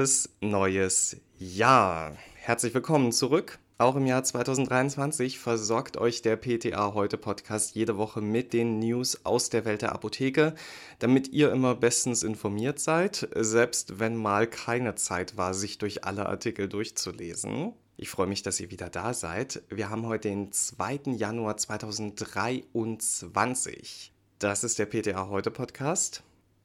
Frohes neues Jahr. Herzlich willkommen zurück. Auch im Jahr 2023 versorgt euch der PTA heute Podcast jede Woche mit den News aus der Welt der Apotheke, damit ihr immer bestens informiert seid, selbst wenn mal keine Zeit war, sich durch alle Artikel durchzulesen. Ich freue mich, dass ihr wieder da seid. Wir haben heute den 2. Januar 2023. Das ist der PTA heute Podcast.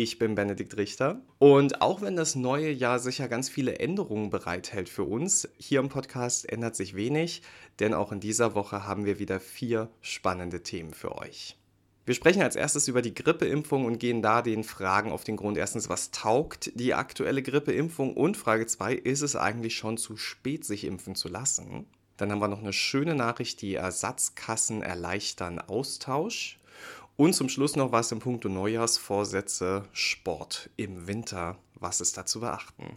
Ich bin Benedikt Richter. Und auch wenn das neue Jahr sicher ganz viele Änderungen bereithält für uns, hier im Podcast ändert sich wenig, denn auch in dieser Woche haben wir wieder vier spannende Themen für euch. Wir sprechen als erstes über die Grippeimpfung und gehen da den Fragen auf den Grund. Erstens, was taugt die aktuelle Grippeimpfung? Und Frage 2, ist es eigentlich schon zu spät, sich impfen zu lassen? Dann haben wir noch eine schöne Nachricht, die Ersatzkassen erleichtern Austausch. Und zum Schluss noch was im Punkto Neujahrsvorsätze Sport im Winter. Was ist da zu beachten?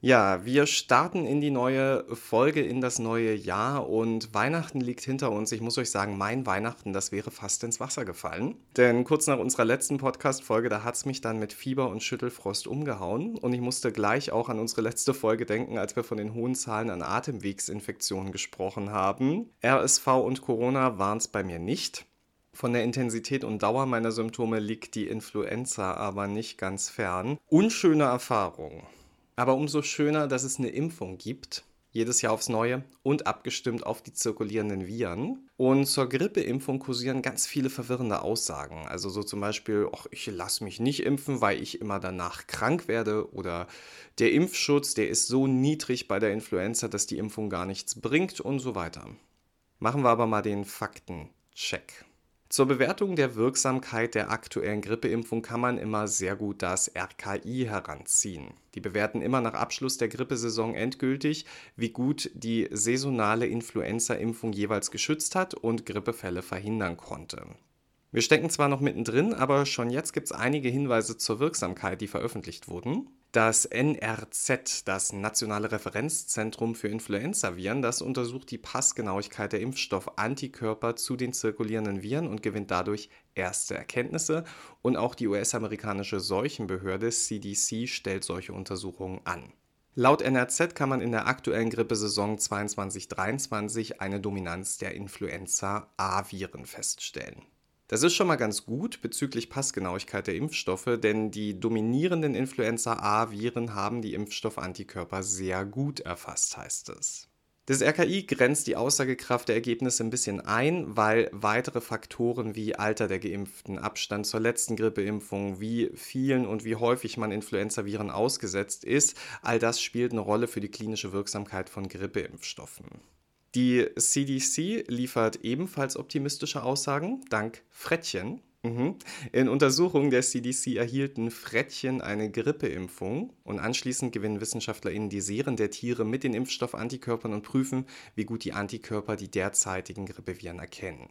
Ja, wir starten in die neue Folge, in das neue Jahr und Weihnachten liegt hinter uns. Ich muss euch sagen, mein Weihnachten, das wäre fast ins Wasser gefallen. Denn kurz nach unserer letzten Podcast-Folge, da hat es mich dann mit Fieber und Schüttelfrost umgehauen und ich musste gleich auch an unsere letzte Folge denken, als wir von den hohen Zahlen an Atemwegsinfektionen gesprochen haben. RSV und Corona waren es bei mir nicht. Von der Intensität und Dauer meiner Symptome liegt die Influenza aber nicht ganz fern. Unschöne Erfahrung. Aber umso schöner, dass es eine Impfung gibt, jedes Jahr aufs Neue und abgestimmt auf die zirkulierenden Viren. Und zur Grippeimpfung kursieren ganz viele verwirrende Aussagen. Also so zum Beispiel, ach, ich lasse mich nicht impfen, weil ich immer danach krank werde oder der Impfschutz, der ist so niedrig bei der Influenza, dass die Impfung gar nichts bringt und so weiter. Machen wir aber mal den Faktencheck. Zur Bewertung der Wirksamkeit der aktuellen Grippeimpfung kann man immer sehr gut das RKI heranziehen. Die bewerten immer nach Abschluss der Grippesaison endgültig, wie gut die saisonale Influenza-Impfung jeweils geschützt hat und Grippefälle verhindern konnte. Wir stecken zwar noch mittendrin, aber schon jetzt gibt es einige Hinweise zur Wirksamkeit, die veröffentlicht wurden. Das NRZ, das Nationale Referenzzentrum für Influenzaviren, das untersucht die Passgenauigkeit der Impfstoffantikörper zu den zirkulierenden Viren und gewinnt dadurch erste Erkenntnisse. Und auch die US-amerikanische Seuchenbehörde CDC stellt solche Untersuchungen an. Laut NRZ kann man in der aktuellen Grippesaison 22-23 eine Dominanz der Influenza-A-Viren feststellen. Das ist schon mal ganz gut bezüglich Passgenauigkeit der Impfstoffe, denn die dominierenden Influenza-A-Viren haben die Impfstoffantikörper sehr gut erfasst, heißt es. Das RKI grenzt die Aussagekraft der Ergebnisse ein bisschen ein, weil weitere Faktoren wie Alter der Geimpften, Abstand zur letzten Grippeimpfung, wie vielen und wie häufig man Influenzaviren ausgesetzt ist, all das spielt eine Rolle für die klinische Wirksamkeit von Grippeimpfstoffen. Die CDC liefert ebenfalls optimistische Aussagen, dank Frettchen. Mhm. In Untersuchungen der CDC erhielten Frettchen eine Grippeimpfung und anschließend gewinnen WissenschaftlerInnen die Seren der Tiere mit den Impfstoffantikörpern und prüfen, wie gut die Antikörper die derzeitigen Grippeviren erkennen.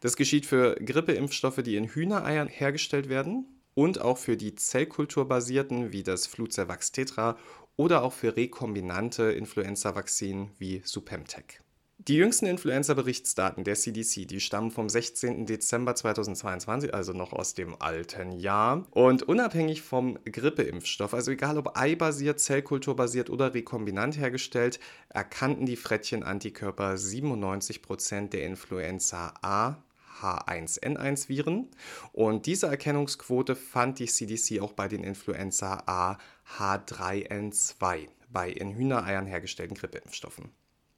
Das geschieht für Grippeimpfstoffe, die in Hühnereiern hergestellt werden und auch für die zellkulturbasierten wie das Fluzervax Tetra oder auch für rekombinante Influenza-Vakzinen wie Supemtec. Die jüngsten Influenza-Berichtsdaten der CDC, die stammen vom 16. Dezember 2022, also noch aus dem alten Jahr. Und unabhängig vom Grippeimpfstoff, also egal ob eibasiert, zellkulturbasiert oder rekombinant hergestellt, erkannten die Frettchen-Antikörper 97% der Influenza A H1N1-Viren. Und diese Erkennungsquote fand die CDC auch bei den Influenza A H3N2, bei in Hühnereiern hergestellten Grippeimpfstoffen.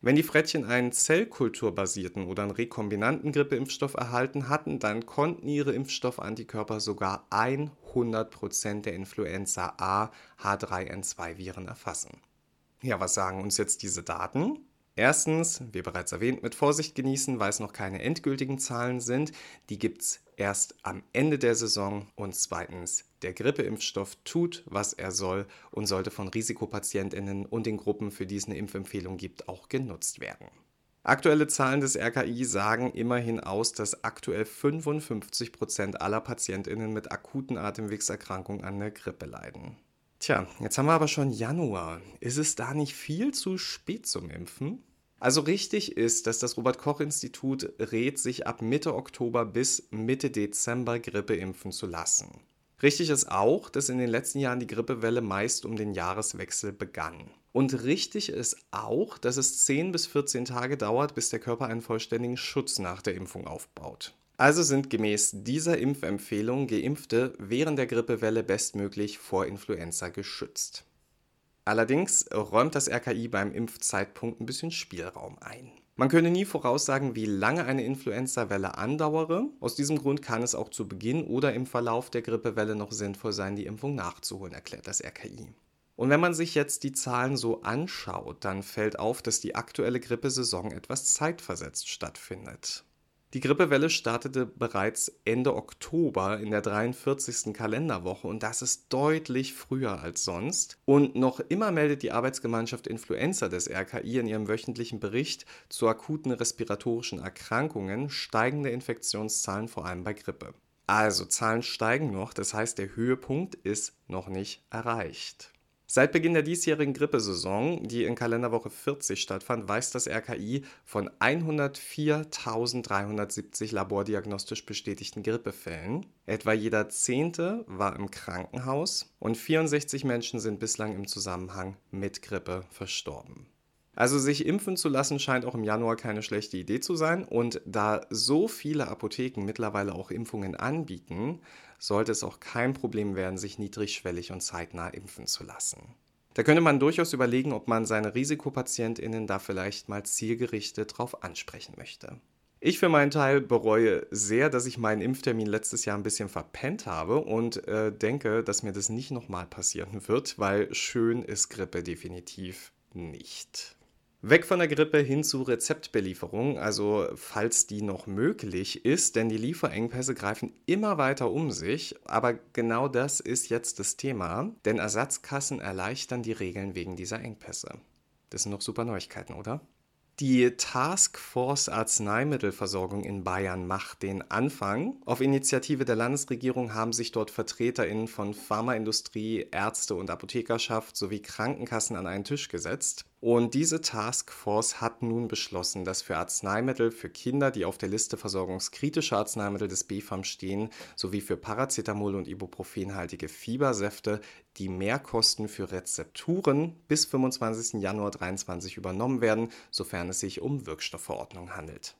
Wenn die Frettchen einen zellkulturbasierten oder einen rekombinanten Grippeimpfstoff erhalten hatten, dann konnten ihre Impfstoffantikörper sogar 100% der Influenza A H3N2 Viren erfassen. Ja, was sagen uns jetzt diese Daten? Erstens, wie bereits erwähnt, mit Vorsicht genießen, weil es noch keine endgültigen Zahlen sind. Die gibt es erst am Ende der Saison. Und zweitens, der Grippeimpfstoff tut, was er soll und sollte von Risikopatientinnen und den Gruppen, für die es eine Impfempfehlung gibt, auch genutzt werden. Aktuelle Zahlen des RKI sagen immerhin aus, dass aktuell 55 Prozent aller Patientinnen mit akuten Atemwegserkrankungen an der Grippe leiden. Tja, jetzt haben wir aber schon Januar. Ist es da nicht viel zu spät zum Impfen? Also richtig ist, dass das Robert Koch Institut rät, sich ab Mitte Oktober bis Mitte Dezember Grippe impfen zu lassen. Richtig ist auch, dass in den letzten Jahren die Grippewelle meist um den Jahreswechsel begann. Und richtig ist auch, dass es 10 bis 14 Tage dauert, bis der Körper einen vollständigen Schutz nach der Impfung aufbaut. Also sind gemäß dieser Impfempfehlung Geimpfte während der Grippewelle bestmöglich vor Influenza geschützt. Allerdings räumt das RKI beim Impfzeitpunkt ein bisschen Spielraum ein. Man könne nie voraussagen, wie lange eine Influenza-Welle andauere. Aus diesem Grund kann es auch zu Beginn oder im Verlauf der Grippewelle noch sinnvoll sein, die Impfung nachzuholen, erklärt das RKI. Und wenn man sich jetzt die Zahlen so anschaut, dann fällt auf, dass die aktuelle Grippesaison etwas zeitversetzt stattfindet. Die Grippewelle startete bereits Ende Oktober in der 43. Kalenderwoche und das ist deutlich früher als sonst. Und noch immer meldet die Arbeitsgemeinschaft Influenza des RKI in ihrem wöchentlichen Bericht zu akuten respiratorischen Erkrankungen steigende Infektionszahlen vor allem bei Grippe. Also Zahlen steigen noch, das heißt der Höhepunkt ist noch nicht erreicht. Seit Beginn der diesjährigen Grippesaison, die in Kalenderwoche 40 stattfand, weiß das RKI von 104.370 labordiagnostisch bestätigten Grippefällen. Etwa jeder Zehnte war im Krankenhaus und 64 Menschen sind bislang im Zusammenhang mit Grippe verstorben. Also sich impfen zu lassen scheint auch im Januar keine schlechte Idee zu sein und da so viele Apotheken mittlerweile auch Impfungen anbieten, sollte es auch kein Problem werden, sich niedrigschwellig und zeitnah impfen zu lassen. Da könnte man durchaus überlegen, ob man seine Risikopatientinnen da vielleicht mal zielgerichtet drauf ansprechen möchte. Ich für meinen Teil bereue sehr, dass ich meinen Impftermin letztes Jahr ein bisschen verpennt habe und äh, denke, dass mir das nicht nochmal passieren wird, weil schön ist Grippe definitiv nicht. Weg von der Grippe hin zu Rezeptbelieferung, also falls die noch möglich ist, denn die Lieferengpässe greifen immer weiter um sich. Aber genau das ist jetzt das Thema, denn Ersatzkassen erleichtern die Regeln wegen dieser Engpässe. Das sind noch super Neuigkeiten, oder? Die Taskforce Arzneimittelversorgung in Bayern macht den Anfang. Auf Initiative der Landesregierung haben sich dort VertreterInnen von Pharmaindustrie, Ärzte und Apothekerschaft sowie Krankenkassen an einen Tisch gesetzt. Und diese Taskforce hat nun beschlossen, dass für Arzneimittel für Kinder, die auf der Liste versorgungskritischer Arzneimittel des BfArM stehen, sowie für Paracetamol und Ibuprofenhaltige Fiebersäfte die Mehrkosten für Rezepturen bis 25. Januar 2023 übernommen werden, sofern es sich um Wirkstoffverordnungen handelt.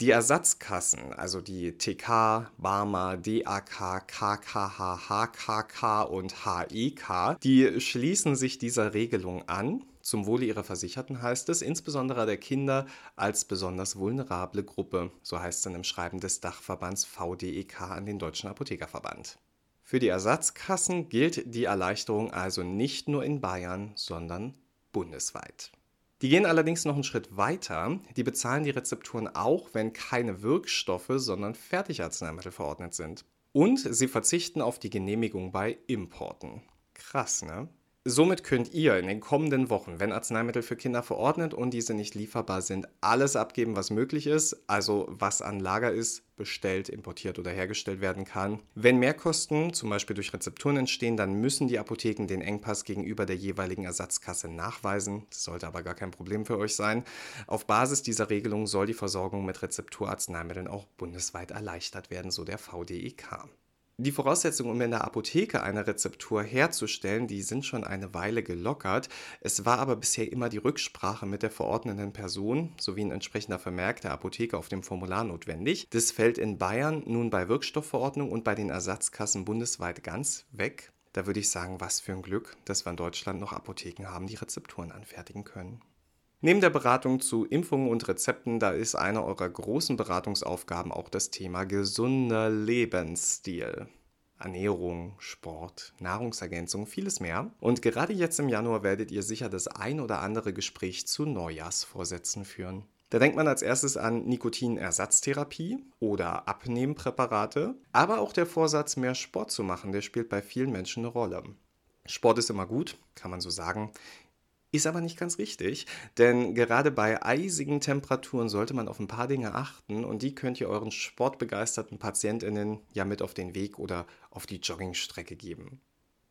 Die Ersatzkassen, also die TK, BARMA, DAK, KKH, HKK und HEK, die schließen sich dieser Regelung an zum Wohle ihrer Versicherten heißt es, insbesondere der Kinder als besonders vulnerable Gruppe, so heißt es dann im Schreiben des Dachverbands VDEK an den Deutschen Apothekerverband. Für die Ersatzkassen gilt die Erleichterung also nicht nur in Bayern, sondern bundesweit. Die gehen allerdings noch einen Schritt weiter. Die bezahlen die Rezepturen auch, wenn keine Wirkstoffe, sondern Fertigarzneimittel verordnet sind. Und sie verzichten auf die Genehmigung bei Importen. Krass, ne? Somit könnt ihr in den kommenden Wochen, wenn Arzneimittel für Kinder verordnet und diese nicht lieferbar sind, alles abgeben, was möglich ist, also was an Lager ist, bestellt, importiert oder hergestellt werden kann. Wenn Mehrkosten, zum Beispiel durch Rezepturen entstehen, dann müssen die Apotheken den Engpass gegenüber der jeweiligen Ersatzkasse nachweisen. Das sollte aber gar kein Problem für euch sein. Auf Basis dieser Regelung soll die Versorgung mit Rezepturarzneimitteln auch bundesweit erleichtert werden, so der VDEK. Die Voraussetzungen, um in der Apotheke eine Rezeptur herzustellen, die sind schon eine Weile gelockert. Es war aber bisher immer die Rücksprache mit der verordnenden Person sowie ein entsprechender Vermerk der Apotheke auf dem Formular notwendig. Das fällt in Bayern nun bei Wirkstoffverordnung und bei den Ersatzkassen bundesweit ganz weg. Da würde ich sagen, was für ein Glück, dass wir in Deutschland noch Apotheken haben, die Rezepturen anfertigen können. Neben der Beratung zu Impfungen und Rezepten, da ist eine eurer großen Beratungsaufgaben auch das Thema gesunder Lebensstil. Ernährung, Sport, Nahrungsergänzung, vieles mehr. Und gerade jetzt im Januar werdet ihr sicher das ein oder andere Gespräch zu Neujahrsvorsätzen führen. Da denkt man als erstes an Nikotinersatztherapie oder Abnehmpräparate, aber auch der Vorsatz, mehr Sport zu machen, der spielt bei vielen Menschen eine Rolle. Sport ist immer gut, kann man so sagen. Ist aber nicht ganz richtig, denn gerade bei eisigen Temperaturen sollte man auf ein paar Dinge achten und die könnt ihr euren sportbegeisterten PatientInnen ja mit auf den Weg oder auf die Joggingstrecke geben.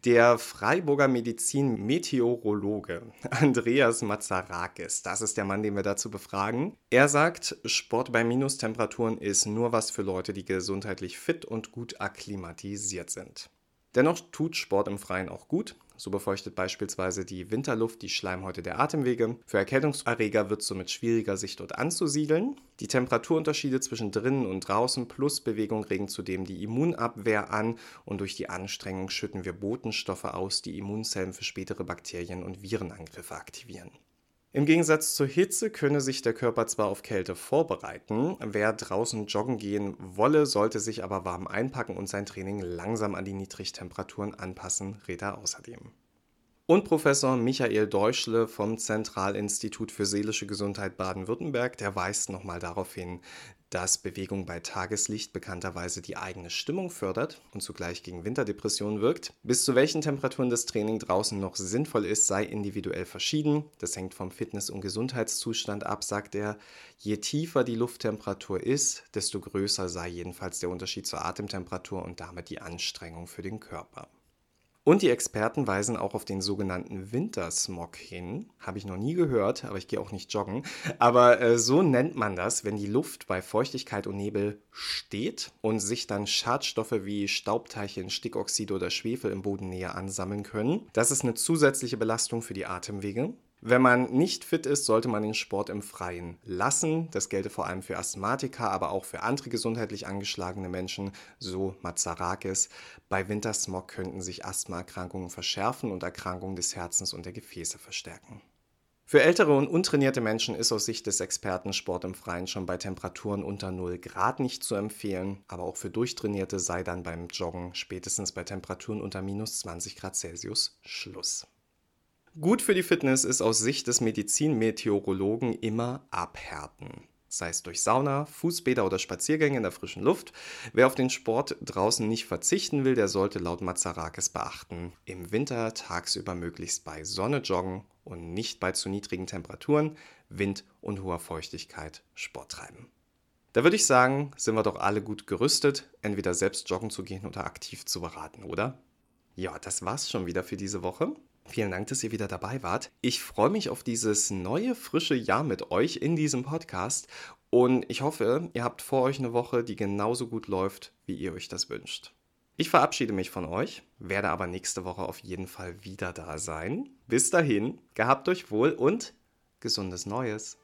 Der Freiburger Medizin-Meteorologe Andreas Mazarakis, das ist der Mann, den wir dazu befragen. Er sagt, Sport bei Minustemperaturen ist nur was für Leute, die gesundheitlich fit und gut akklimatisiert sind. Dennoch tut Sport im Freien auch gut. So befeuchtet beispielsweise die Winterluft die Schleimhäute der Atemwege. Für Erkältungserreger wird es somit schwieriger, sich dort anzusiedeln. Die Temperaturunterschiede zwischen drinnen und draußen plus Bewegung regen zudem die Immunabwehr an und durch die Anstrengung schütten wir Botenstoffe aus, die Immunzellen für spätere Bakterien- und Virenangriffe aktivieren. Im Gegensatz zur Hitze könne sich der Körper zwar auf Kälte vorbereiten, wer draußen joggen gehen wolle, sollte sich aber warm einpacken und sein Training langsam an die Niedrigtemperaturen anpassen, rät er außerdem. Und Professor Michael Deutschle vom Zentralinstitut für seelische Gesundheit Baden-Württemberg, der weist nochmal darauf hin, dass Bewegung bei Tageslicht bekannterweise die eigene Stimmung fördert und zugleich gegen Winterdepressionen wirkt. Bis zu welchen Temperaturen das Training draußen noch sinnvoll ist, sei individuell verschieden. Das hängt vom Fitness- und Gesundheitszustand ab, sagt er. Je tiefer die Lufttemperatur ist, desto größer sei jedenfalls der Unterschied zur Atemtemperatur und damit die Anstrengung für den Körper. Und die Experten weisen auch auf den sogenannten Wintersmog hin. Habe ich noch nie gehört, aber ich gehe auch nicht joggen. Aber äh, so nennt man das, wenn die Luft bei Feuchtigkeit und Nebel steht und sich dann Schadstoffe wie Staubteilchen, Stickoxid oder Schwefel im Bodennähe ansammeln können. Das ist eine zusätzliche Belastung für die Atemwege. Wenn man nicht fit ist, sollte man den Sport im Freien lassen. Das gelte vor allem für Asthmatiker, aber auch für andere gesundheitlich angeschlagene Menschen, so Mazarakis. Bei Wintersmog könnten sich Asthmaerkrankungen verschärfen und Erkrankungen des Herzens und der Gefäße verstärken. Für ältere und untrainierte Menschen ist aus Sicht des Experten Sport im Freien schon bei Temperaturen unter 0 Grad nicht zu empfehlen, aber auch für Durchtrainierte sei dann beim Joggen spätestens bei Temperaturen unter minus 20 Grad Celsius Schluss. Gut für die Fitness ist aus Sicht des Medizinmeteorologen immer abhärten. Sei es durch Sauna, Fußbäder oder Spaziergänge in der frischen Luft. Wer auf den Sport draußen nicht verzichten will, der sollte laut Mazarakis beachten, im Winter tagsüber möglichst bei Sonne joggen und nicht bei zu niedrigen Temperaturen, Wind und hoher Feuchtigkeit Sport treiben. Da würde ich sagen, sind wir doch alle gut gerüstet, entweder selbst joggen zu gehen oder aktiv zu beraten, oder? Ja, das war's schon wieder für diese Woche. Vielen Dank, dass ihr wieder dabei wart. Ich freue mich auf dieses neue, frische Jahr mit euch in diesem Podcast und ich hoffe, ihr habt vor euch eine Woche, die genauso gut läuft, wie ihr euch das wünscht. Ich verabschiede mich von euch, werde aber nächste Woche auf jeden Fall wieder da sein. Bis dahin, gehabt euch wohl und gesundes Neues.